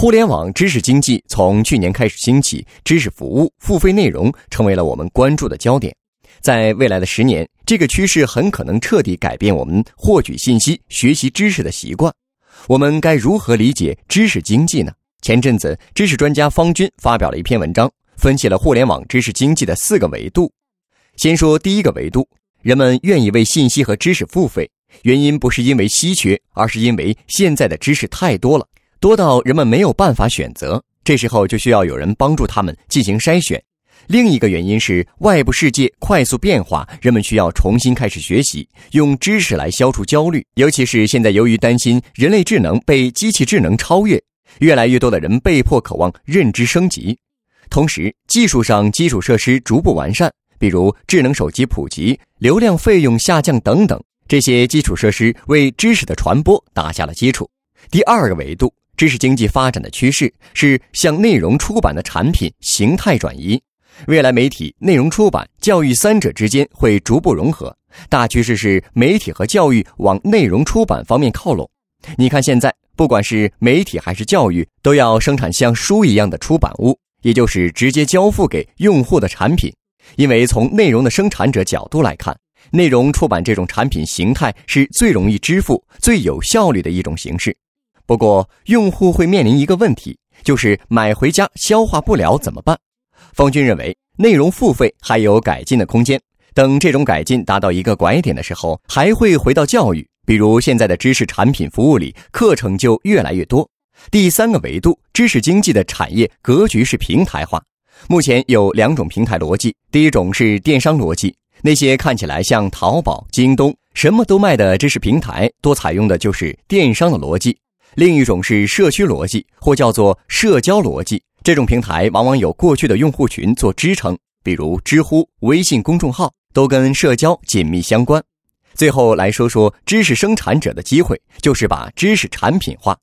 互联网知识经济从去年开始兴起，知识服务、付费内容成为了我们关注的焦点。在未来的十年，这个趋势很可能彻底改变我们获取信息、学习知识的习惯。我们该如何理解知识经济呢？前阵子，知识专家方军发表了一篇文章，分析了互联网知识经济的四个维度。先说第一个维度，人们愿意为信息和知识付费，原因不是因为稀缺，而是因为现在的知识太多了。多到人们没有办法选择，这时候就需要有人帮助他们进行筛选。另一个原因是外部世界快速变化，人们需要重新开始学习，用知识来消除焦虑。尤其是现在，由于担心人类智能被机器智能超越，越来越多的人被迫渴望认知升级。同时，技术上基础设施逐步完善，比如智能手机普及、流量费用下降等等，这些基础设施为知识的传播打下了基础。第二个维度。知识经济发展的趋势是向内容出版的产品形态转移，未来媒体、内容出版、教育三者之间会逐步融合。大趋势是媒体和教育往内容出版方面靠拢。你看，现在不管是媒体还是教育，都要生产像书一样的出版物，也就是直接交付给用户的产品。因为从内容的生产者角度来看，内容出版这种产品形态是最容易支付、最有效率的一种形式。不过，用户会面临一个问题，就是买回家消化不了怎么办？方军认为，内容付费还有改进的空间。等这种改进达到一个拐点的时候，还会回到教育，比如现在的知识产品服务里，课程就越来越多。第三个维度，知识经济的产业格局是平台化。目前有两种平台逻辑，第一种是电商逻辑，那些看起来像淘宝、京东什么都卖的知识平台，多采用的就是电商的逻辑。另一种是社区逻辑，或叫做社交逻辑。这种平台往往有过去的用户群做支撑，比如知乎、微信公众号，都跟社交紧密相关。最后来说说知识生产者的机会，就是把知识产品化。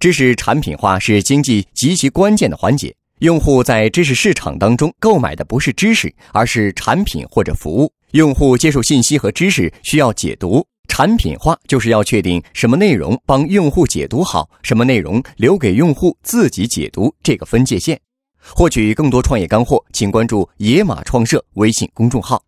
知识产品化是经济极其关键的环节。用户在知识市场当中购买的不是知识，而是产品或者服务。用户接受信息和知识需要解读。产品化就是要确定什么内容帮用户解读好，什么内容留给用户自己解读这个分界线。获取更多创业干货，请关注野马创社微信公众号。